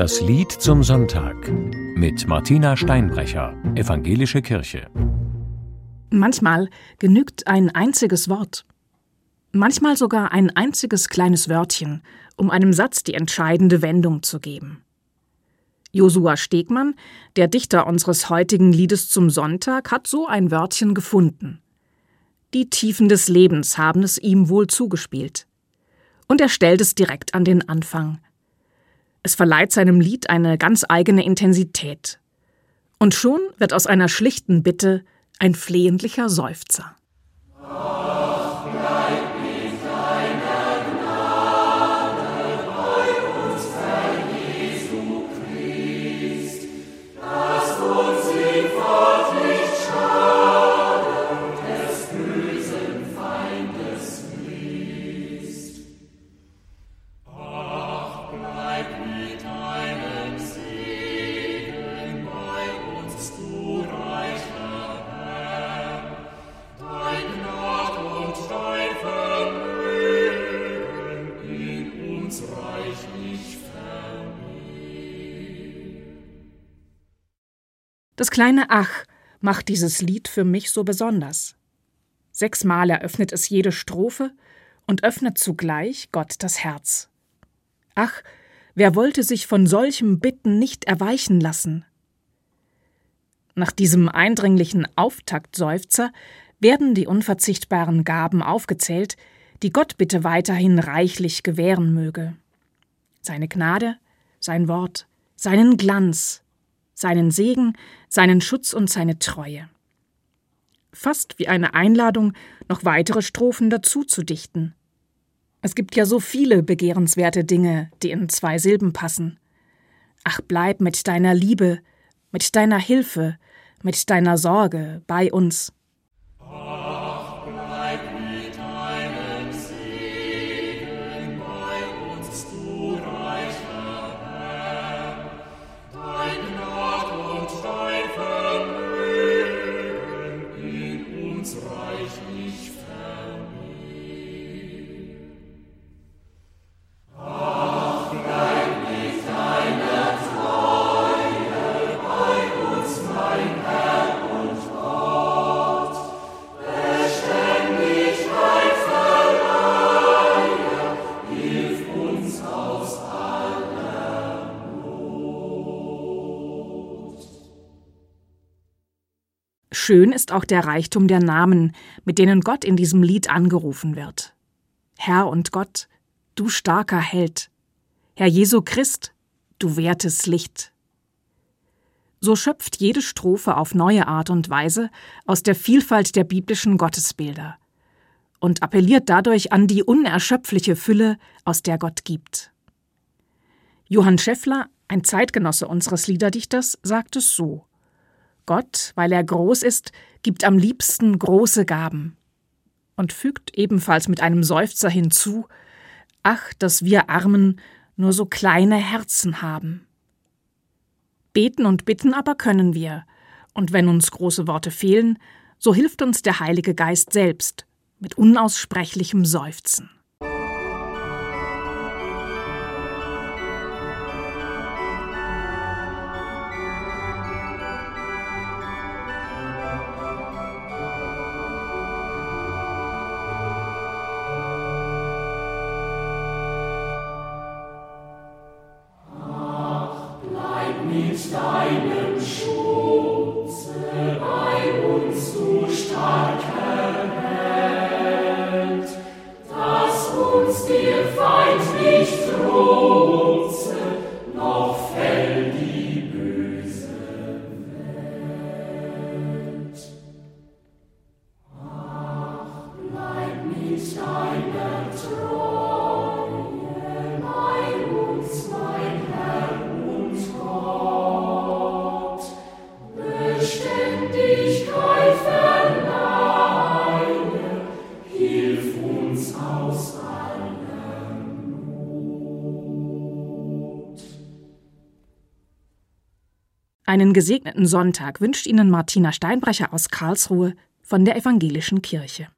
Das Lied zum Sonntag mit Martina Steinbrecher, Evangelische Kirche. Manchmal genügt ein einziges Wort. Manchmal sogar ein einziges kleines Wörtchen, um einem Satz die entscheidende Wendung zu geben. Josua Stegmann, der Dichter unseres heutigen Liedes zum Sonntag, hat so ein Wörtchen gefunden. Die Tiefen des Lebens haben es ihm wohl zugespielt. Und er stellt es direkt an den Anfang. Es verleiht seinem Lied eine ganz eigene Intensität. Und schon wird aus einer schlichten Bitte ein flehentlicher Seufzer. Das kleine Ach macht dieses Lied für mich so besonders. Sechsmal eröffnet es jede Strophe und öffnet zugleich Gott das Herz. Ach, wer wollte sich von solchem Bitten nicht erweichen lassen? Nach diesem eindringlichen Auftaktseufzer werden die unverzichtbaren Gaben aufgezählt, die Gott bitte weiterhin reichlich gewähren möge. Seine Gnade, sein Wort, seinen Glanz, seinen Segen, seinen Schutz und seine Treue. Fast wie eine Einladung, noch weitere Strophen dazu zu dichten. Es gibt ja so viele begehrenswerte Dinge, die in zwei Silben passen. Ach, bleib mit deiner Liebe, mit deiner Hilfe, mit deiner Sorge bei uns. Schön ist auch der Reichtum der Namen, mit denen Gott in diesem Lied angerufen wird. Herr und Gott, du starker Held. Herr Jesu Christ, du wertes Licht. So schöpft jede Strophe auf neue Art und Weise aus der Vielfalt der biblischen Gottesbilder und appelliert dadurch an die unerschöpfliche Fülle, aus der Gott gibt. Johann Scheffler, ein Zeitgenosse unseres Liederdichters, sagt es so Gott, weil er groß ist, gibt am liebsten große Gaben. Und fügt ebenfalls mit einem Seufzer hinzu Ach, dass wir Armen nur so kleine Herzen haben. Beten und bitten aber können wir, und wenn uns große Worte fehlen, so hilft uns der Heilige Geist selbst mit unaussprechlichem Seufzen. Einen gesegneten Sonntag wünscht Ihnen Martina Steinbrecher aus Karlsruhe von der Evangelischen Kirche.